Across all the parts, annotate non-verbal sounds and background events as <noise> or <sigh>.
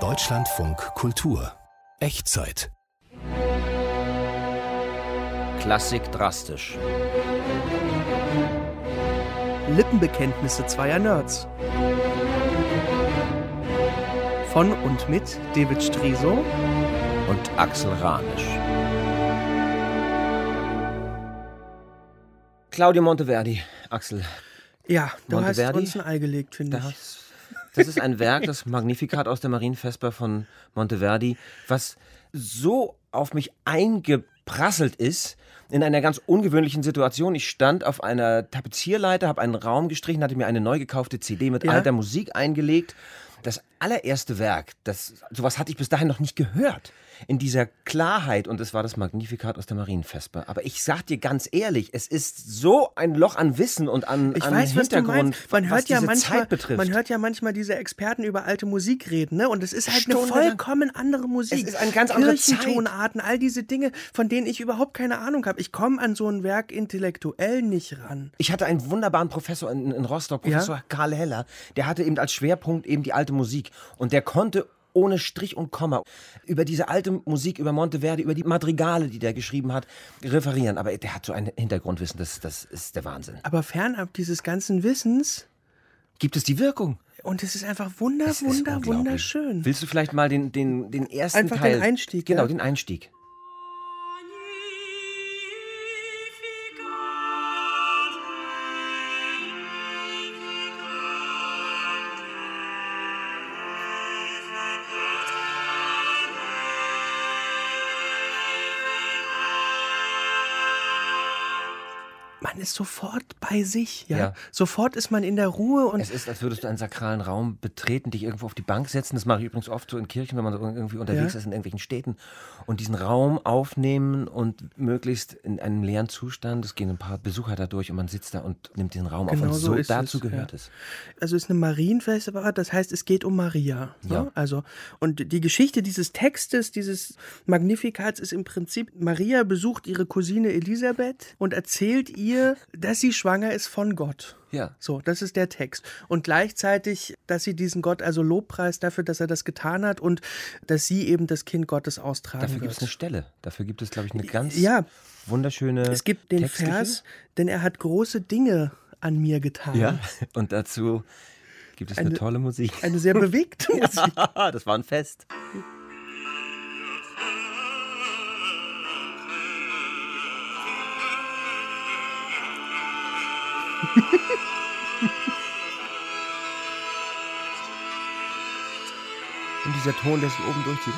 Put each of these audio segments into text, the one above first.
Deutschlandfunk Kultur Echtzeit Klassik drastisch. Lippenbekenntnisse zweier Nerds. Von und mit David Striso und Axel Ranisch. Claudio Monteverdi, Axel. Ja, du Monteverdi, hast uns ein Ei gelegt, finde ich. Das, ist ein Werk, das Magnificat aus der Marienvesper von Monteverdi, was so auf mich eingeprasselt ist, in einer ganz ungewöhnlichen Situation. Ich stand auf einer Tapezierleiter, habe einen Raum gestrichen, hatte mir eine neu gekaufte CD mit Ja. alter Musik eingelegt. Das allererste Werk, das, sowas hatte ich bis dahin noch nicht gehört. In dieser Klarheit, und es war das Magnificat aus der Marienvesper. Aber ich sag dir ganz ehrlich, es ist so ein Loch an Wissen und an, Ich an weiß, was Hintergrund, meinst. Man was hört, ja diese manchmal, Zeit betrifft. man hört ja manchmal diese Experten über alte Musik reden, ne? Und es ist halt eine Stundenlang. vollkommen andere Musik. Es ist eine ganz andere. Kirchentonarten, all diese Dinge, von denen ich überhaupt keine Ahnung habe. Ich komme an so ein Werk intellektuell nicht ran. Ich hatte einen wunderbaren Professor in, in Rostock, Professor Karl Heller, der hatte eben als Schwerpunkt eben die alte Musik. Und der konnte ohne Strich und Komma über diese alte Musik, über Monteverdi, über die Madrigale, die der geschrieben hat, referieren. Aber der hat so ein Hintergrundwissen, das, das ist der Wahnsinn. Aber fernab dieses ganzen Wissens, Gibt es die Wirkung? und es ist einfach wunder, Es wunder, wunderschön. Willst du vielleicht mal den, den, den ersten Einfach Teil... den Einstieg, Genau, ja? den Einstieg. Man ist sofort bei sich, ja? Ja. Sofort ist man in der Ruhe und Es ist, als würdest du einen sakralen Raum betreten, dich irgendwo auf die Bank setzen. Das mache ich übrigens oft so in Kirchen, wenn man so irgendwie unterwegs Ja. ist in irgendwelchen Städten. Und diesen Raum aufnehmen und möglichst in einem leeren Zustand. Es gehen ein paar Besucher da durch und man sitzt da und nimmt den Raum auf. Genau Und so so dazu es, gehört ja. es. also es ist eine Marienfestival, das heißt, es geht um Maria. Ne? Ja. Also, und die Geschichte dieses Textes, dieses Magnifikats ist im Prinzip, Maria besucht ihre Cousine Elisabeth und erzählt ihr, dass sie schwanger ist von Gott. Ja. So, das ist der Text. Und gleichzeitig, dass sie diesen Gott also lobpreist dafür, dass er das getan hat und dass sie eben das Kind Gottes austragen Dafür gibt es eine Stelle. Dafür gibt es, glaube ich, eine ganz Ja. wunderschöne. Es gibt den textliche- Vers, denn er hat große Dinge an mir getan. Ja. Und dazu gibt es eine, Eine- tolle Musik. Eine sehr bewegte <laughs> Musik. das war ein Fest. <laughs> Und dieser Ton, der sich oben durchzieht.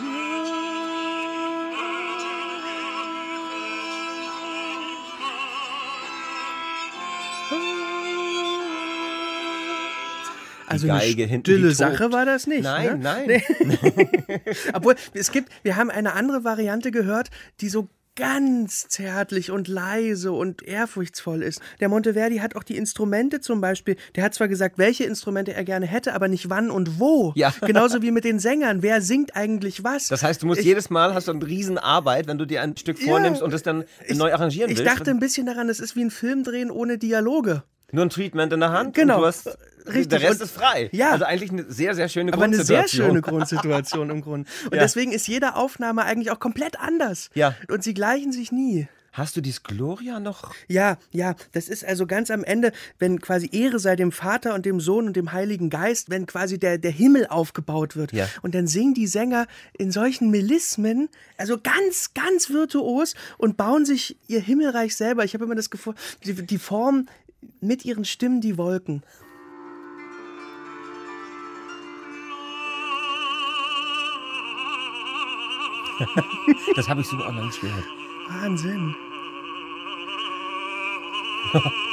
Also Geige eine stille Sache war das nicht. Nein, ne? nein. <laughs> Obwohl, es gibt, wir haben eine andere Variante gehört, die so ganz zärtlich und leise und ehrfurchtsvoll ist. Der Monteverdi hat auch die Instrumente zum Beispiel, der hat zwar gesagt, welche Instrumente er gerne hätte, aber nicht wann und wo. Ja. <laughs> Genauso wie mit den Sängern. Wer singt eigentlich was? Das heißt, du musst Ich- jedes Mal hast du eine Riesenarbeit, wenn du dir ein Stück vornimmst und es dann neu arrangieren ich willst. dachte ein bisschen daran, es ist wie ein Film drehen ohne Dialoge. Nur ein Treatment in der Hand Genau. hast, Richtig. der Rest Und- ist frei. Ja. Also eigentlich eine sehr, sehr schöne Aber eine sehr Grundsituation. schöne <laughs> Grundsituation im Grunde. Und Ja. deswegen ist jede Aufnahme eigentlich auch komplett anders. Ja. Und sie gleichen sich nie. Hast du dies Gloria noch? Ja, ja, das ist also ganz am Ende, wenn quasi Ehre sei dem Vater und dem Sohn und dem Heiligen Geist, wenn quasi der, der Himmel aufgebaut wird. Ja. Und dann singen die Sänger in solchen Melismen, also ganz, ganz virtuos und bauen sich ihr Himmelreich selber. Ich habe immer das Gefühl, die, die formen mit ihren Stimmen die Wolken. <laughs> Das habe ich so auch noch nicht gehört. Wahnsinn. <laughs>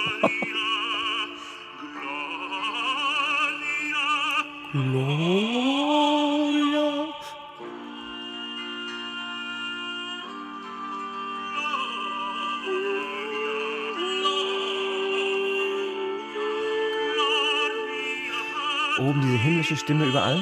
Gloria. Oben diese himmlische Stimme über allem.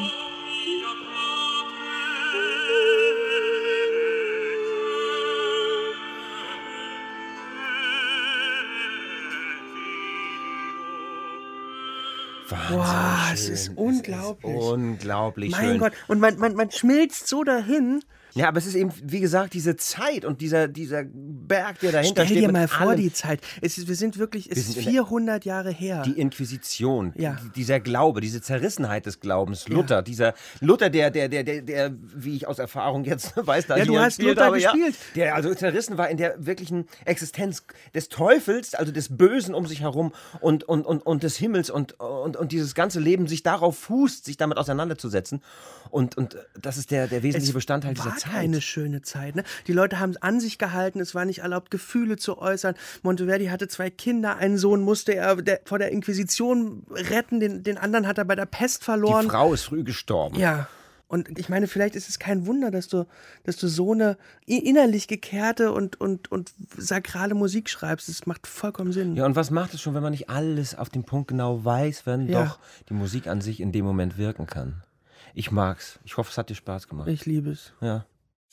Wow, es ist unglaublich. Es ist unglaublich mein schön. Gott, und man, man, man schmilzt so dahin. Ja, aber es ist eben, wie gesagt, diese Zeit und dieser, dieser Berg, der dahinter Stell steht. dir mit mal vor, allem. die Zeit. Es ist, wir sind wirklich, es Wir ist sind in der- 400 Jahre her. Die Inquisition, Ja. die- dieser Glaube, diese Zerrissenheit des Glaubens, Luther, dieser Luther, der, der, der, der, der, wie ich aus Erfahrung jetzt <laughs> weiß, da Ja, du hast Luther habe, gespielt. Ja, der also zerrissen war in der wirklichen Existenz des Teufels, also des Bösen um sich herum und, und, und, und des Himmels und, und, und dieses ganze Leben sich darauf fußt, sich damit auseinanderzusetzen. Und, und das ist der, der wesentliche Bestandteil dieser war Zeit. keine schöne Zeit. Ne? Die Leute haben es an sich gehalten, es war nicht erlaubt, Gefühle zu äußern. Monteverdi hatte zwei Kinder, einen Sohn musste er der, vor der Inquisition retten, den, den anderen hat er bei der Pest Die verloren. Frau ist früh gestorben. Ja. Und ich meine, vielleicht ist es kein Wunder, dass du, dass du so eine innerlich gekehrte und, und, und sakrale Musik schreibst. Das macht vollkommen Sinn. Ja, und was macht es schon, wenn man nicht alles auf den Punkt genau weiß, wenn Ja. doch die Musik an sich in dem Moment wirken kann? Ich mag's. Ich hoffe, es hat dir Spaß gemacht. Ich liebe es. Ja.